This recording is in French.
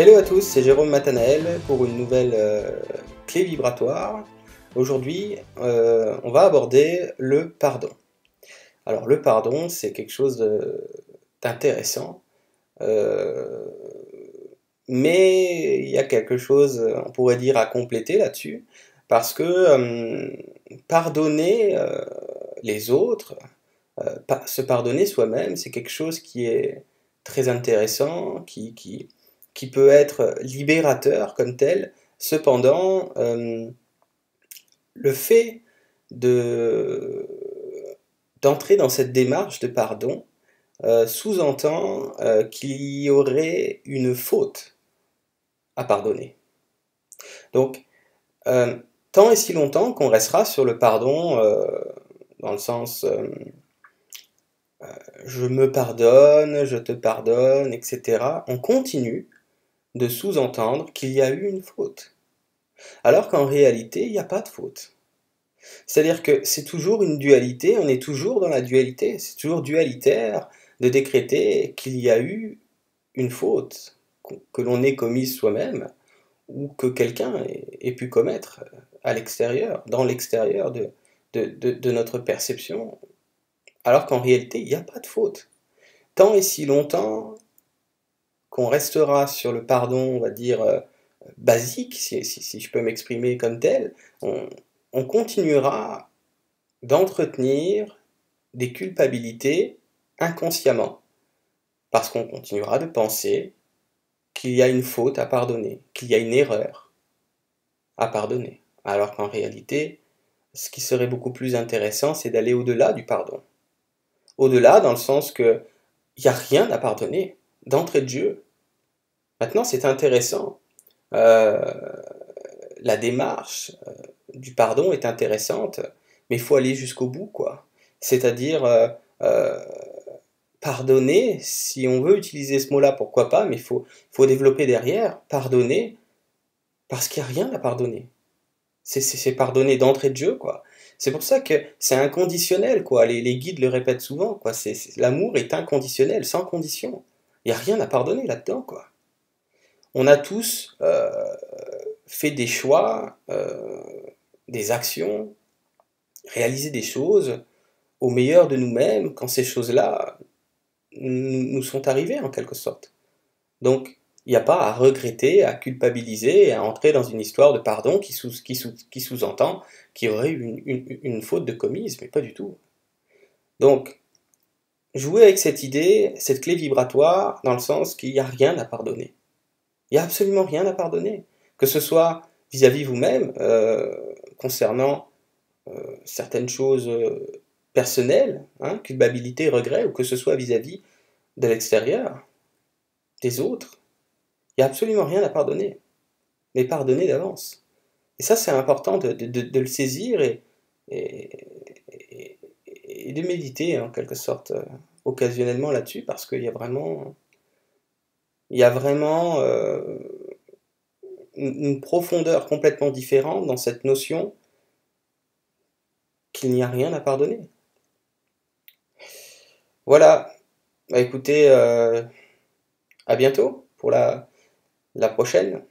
Hello à tous, c'est Jérôme Matanael pour une nouvelle euh, clé vibratoire. Aujourd'hui, euh, on va aborder le pardon. Alors le pardon, c'est quelque chose d'intéressant, euh, mais il y a quelque chose, on pourrait dire, à compléter là-dessus, parce que pardonner les autres, se pardonner soi-même, c'est quelque chose qui est très intéressant, qui, qui, qui peut être libérateur comme tel. Cependant, euh, le fait de d'entrer dans cette démarche de pardon euh, sous-entend euh, qu'il y aurait une faute à pardonner. Donc, tant et si longtemps qu'on restera sur le pardon dans le sens je me pardonne, je te pardonne, etc., on continue de sous-entendre qu'il y a eu une faute. Alors qu'en réalité, il n'y a pas de faute. C'est-à-dire que c'est toujours une dualité, on est toujours dans la dualité, c'est toujours dualitaire de décréter qu'il y a eu une faute, que l'on ait commise soi-même, ou que quelqu'un ait pu commettre à l'extérieur, dans l'extérieur de, de, notre perception, alors qu'en réalité, il n'y a pas de faute. Tant et si longtemps restera sur le pardon, on va dire, euh, basique, si, je peux m'exprimer comme tel, on, continuera d'entretenir des culpabilités inconsciemment, parce qu'on continuera de penser qu'il y a une faute à pardonner, qu'il y a une erreur à pardonner, alors qu'en réalité, ce qui serait beaucoup plus intéressant, c'est d'aller au-delà du pardon. Au-delà dans le sens que il n'y a rien à pardonner d'entrée de jeu. Maintenant, c'est intéressant. Euh, la démarche euh, du pardon est intéressante, mais il faut aller jusqu'au bout, quoi. C'est-à-dire euh, pardonner, si on veut utiliser ce mot-là, pourquoi pas, mais il faut, faut développer derrière, pardonner, parce qu'il n'y a rien à pardonner. C'est pardonner d'entrée de jeu, quoi. C'est pour ça que c'est inconditionnel, quoi. Les, guides le répètent souvent, quoi. L'amour est inconditionnel, sans condition. Il n'y a rien à pardonner là-dedans, quoi. On a tous euh, fait des choix, euh, des actions, réalisé des choses au meilleur de nous-mêmes quand ces choses-là nous sont arrivées en quelque sorte. Donc, il n'y a pas à regretter, à culpabiliser, à entrer dans une histoire de pardon qui, sous, entend qu'il y aurait eu une, faute de commise, mais pas du tout. Donc, jouer avec cette idée, cette clé vibratoire, dans le sens qu'il n'y a rien à pardonner. Il n'y a absolument rien à pardonner. Que ce soit vis-à-vis vous-même, euh, concernant euh, certaines choses euh, personnelles, hein, culpabilité, regret, ou que ce soit vis-à-vis de l'extérieur, des autres. Il n'y a absolument rien à pardonner. Mais pardonner d'avance. Et ça, c'est important de, le saisir et, et, de méditer en quelque sorte occasionnellement là-dessus parce qu'il y a vraiment, il y a vraiment euh, une profondeur complètement différente dans cette notion qu'il n'y a rien à pardonner. Voilà, bah, écoutez, euh, à bientôt pour la, la prochaine.